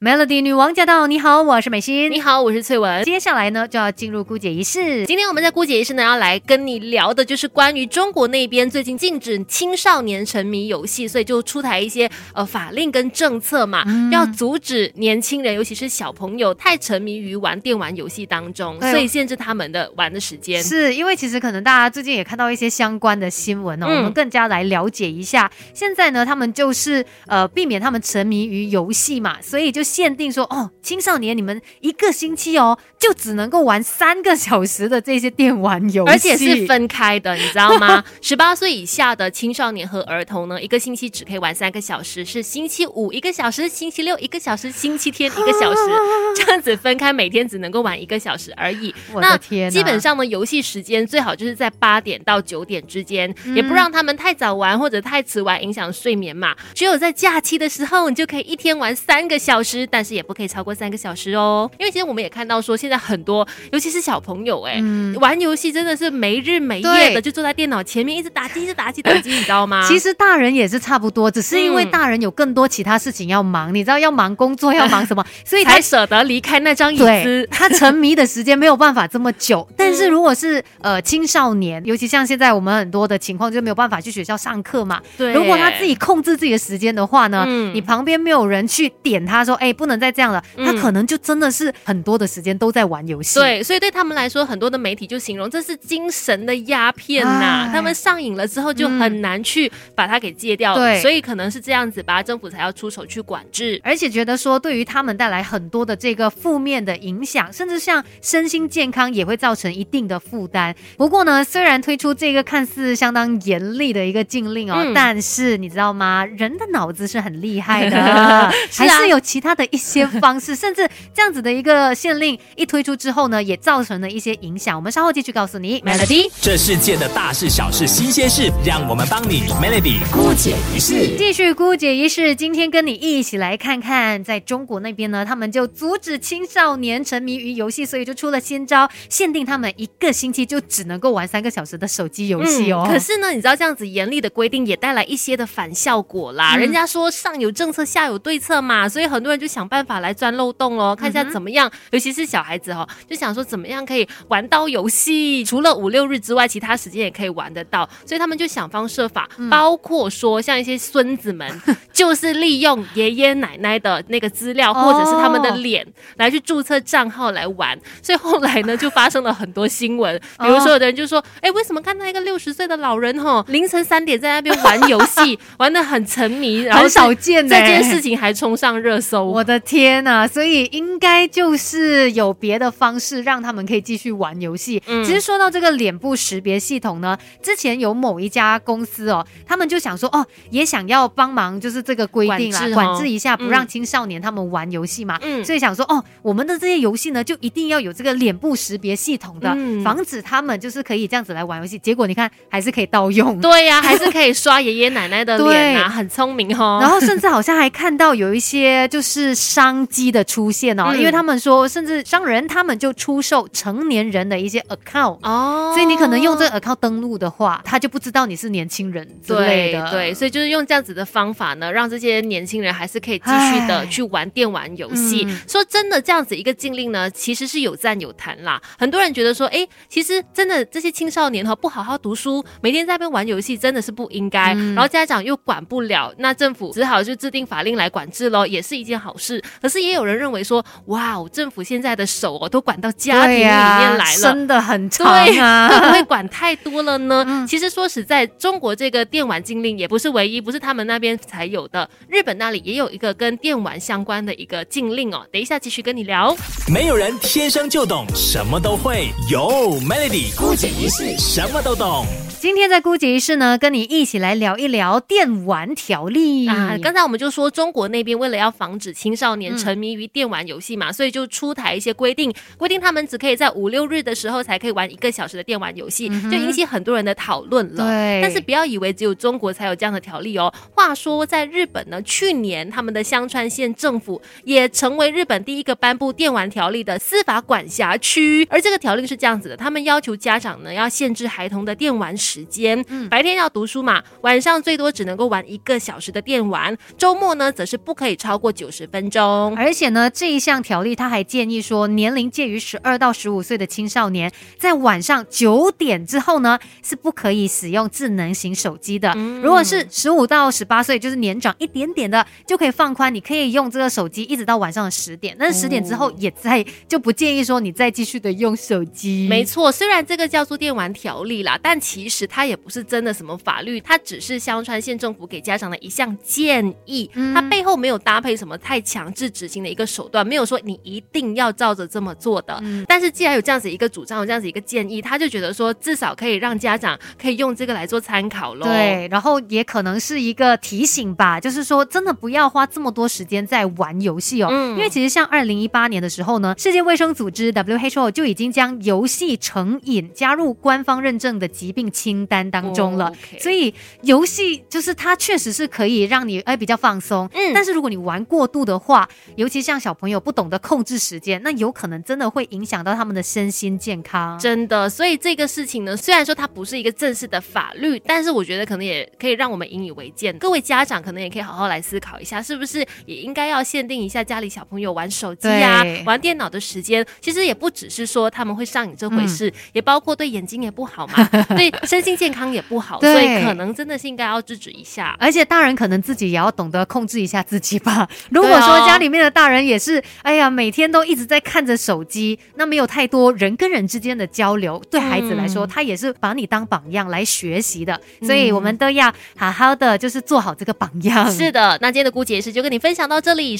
Melody 女王驾到！你好，我是美心。你好，我是翠文。接下来呢，就要进入姑姐仪式。今天我们在姑姐仪式呢，要来跟你聊的就是关于中国那边最近禁止青少年沉迷游戏，所以就出台一些呃法令跟政策嘛，要阻止年轻人，尤其是小朋友太沉迷于玩电玩游戏当中，所以限制他们的玩的时间。是因为其实可能大家最近也看到一些相关的新闻哦，我们更加来了解一下。现在呢，他们就是呃避免他们沉迷于游戏嘛，所以就限定说哦。青少年，你们一个星期哦，就只能够玩三个小时的这些电玩游戏，而且是分开的，你知道吗？十八岁以下的青少年和儿童呢，一个星期只可以玩三个小时，是星期五一个小时，星期六一个小时，星期天一个小时，这样子分开，每天只能够玩一个小时而已。我的天，基本上呢，游戏时间最好就是在八点到九点之间，也不让他们太早玩或者太迟玩，影响睡眠嘛。只有在假期的时候，你就可以一天玩三个小时，但是也不可以超。过三个小时哦，因为其实我们也看到说，现在很多，尤其是小朋友，哎，玩游戏真的是没日没夜的，就坐在电脑前面一直打机，一直打机，打机，你知道吗？其实大人也是差不多，只是因为大人有更多其他事情要忙，你知道要忙工作，要忙什么，所以才舍得离开那张椅子。他沉迷的时间没有办法这么久，但是如果是呃青少年，尤其像现在我们很多的情况，就没有办法去学校上课嘛。对，如果他自己控制自己的时间的话呢，你旁边没有人去点他说，哎，不能再这样了。他可能就真的是很多的时间都在玩游戏，对，所以对他们来说，很多的媒体就形容这是精神的鸦片呐。他们上瘾了之后就很难去把它给戒掉，对，所以可能是这样子吧，政府才要出手去管制，而且觉得说对于他们带来很多的这个负面的影响，甚至像身心健康也会造成一定的负担。不过呢，虽然推出这个看似相当严厉的一个禁令哦，但是你知道吗？人的脑子是很厉害的，还是有其他的一些方式，甚至这样子的一个限令一推出之后呢，也造成了一些影响。我们稍后继续告诉你，Melody。这世界的大事小事新鲜事，让我们帮你 Melody 姑姐一事。继续姑姐一事，今天跟你一起来看看，在中国那边呢，他们就阻止青少年沉迷于游戏，所以就出了新招，限定他们一个星期就只能够玩三个小时的手机游戏哦。可是呢，你知道这样子严厉的规定也带来一些的反效果啦。人家说上有政策，下有对策嘛，所以很多人就想办法来钻漏洞喽，看一下。怎么样？尤其是小孩子哈，就想说怎么样可以玩到游戏？除了五六日之外，其他时间也可以玩得到。所以他们就想方设法，包括说像一些孙子们，就是利用爷爷奶奶的那个资料或者是他们的脸来去注册账号来玩。所以后来呢，就发生了很多新闻，比如说有的人就说：“哎，为什么看到一个六十岁的老人哈，凌晨三点在那边玩游戏，玩的很沉迷，很少见这件事情还冲上热搜。”我的天呐！所以应该。就是有别的方式让他们可以继续玩游戏。嗯，其实说到这个脸部识别系统呢，之前有某一家公司哦，他们就想说哦，也想要帮忙，就是这个规定啊，管制一下，不让青少年他们玩游戏嘛。嗯，所以想说哦，我们的这些游戏呢，就一定要有这个脸部识别系统的，防止他们就是可以这样子来玩游戏。结果你看，还是可以盗用。对呀，还是可以刷爷爷奶奶的脸啊，很聪明哦。然后甚至好像还看到有一些就是商机的出现哦，因为他们说，甚至商人他们就出售成年人的一些 account 哦，所以你可能用这个 account 登录的话，他就不知道你是年轻人之类的。对，所以就是用这样子的方法呢，让这些年轻人还是可以继续的去玩电玩游戏。说真的，这样子一个禁令呢，其实是有赞有弹啦。很多人觉得说，哎，其实真的这些青少年哈，不好好读书，每天在那边玩游戏，真的是不应该。然后家长又管不了，那政府只好就制定法令来管制喽，也是一件好事。可是也有人认为说，哇，政府现在的手哦，都管到家庭里面来了，真的很长啊，会不会管太多了呢？其实说实在，中国这个电玩禁令也不是唯一，不是他们那边才有的，日本那里也有一个跟电玩相关的一个禁令哦。等一下继续跟你聊。没有人天生就懂什么都会，有 Melody 孤姐一世什么都懂。今天在姑姐仪式呢，跟你一起来聊一聊电玩条例啊。刚才我们就说，中国那边为了要防止青少年沉迷于电玩游戏嘛，所以就出台一些规定，规定他们只可以在五六日的时候才可以玩一个小时的电玩游戏，就引起很多人的讨论了。对，但是不要以为只有中国才有这样的条例哦。话说在日本呢，去年他们的香川县政府也成为日本第一个颁布电玩条例的司法管辖区，而这个条例是这样子的，他们要求家长呢要限制孩童的电玩。时间。嗯白天要读书嘛，晚上最多只能够玩一个小时的电玩，周末呢则是不可以超过九十分钟。而且呢，这一项条例他还建议说，年龄介于十二到十五岁的青少年，在晚上九点之后呢，是不可以使用智能型手机的。如果是十五到十八岁，就是年长一点点的，就可以放宽，你可以用这个手机一直到晚上的十点。但是十点之后也在就不建议说你再继续的用手机。没错，虽然这个叫做电玩条例啦，但其实它也不是真的什么法律，它只是香川县政府给家长的一项建议，它背后没有搭配什么太强制执行的一个手段，没有说你一定要照着这么做的。但是既然有这样子一个主张，有这样子一个建议，他就觉得说至少可以让家长可以用这个来做参考喽。对，然后也可能是一个提醒吧，就是说真的不要花这么多时间在玩游戏哦，因为其实像二零一八年的时候呢，世界卫生组织 WHO 就已经将游戏成瘾加入官方认证的疾病清单当中了。所以游戏就是它确实是可以让你哎比较放松，嗯，但是如果你玩过度的话，尤其像小朋友不懂得控制时间，那有可能真的会影响到他们的身心健康。真的，所以这个事情呢，虽然说它不是一个正式的法律，但是我觉得可能也可以让我们引以为戒。各位家长可能也可以好好来思考一下，是不是也应该要限定一下家里小朋友玩手机啊、玩电脑的时间。其实也不只是说他们会上瘾这回事，也包括对眼睛也不好嘛，对身心健康也不好。所以可能真的是应该要制止一下。而且大人可能自己也要懂得控制一下自己吧。如果说家里面的大人也是，哎呀，每天都一直在看着手机，那没有太多人跟人之间的交流，对孩子来说，他也是把你当榜样来学习的。所以我们都要好好的，就是做好这个榜样。是的，那今天的姑姐是就跟你分享到这里。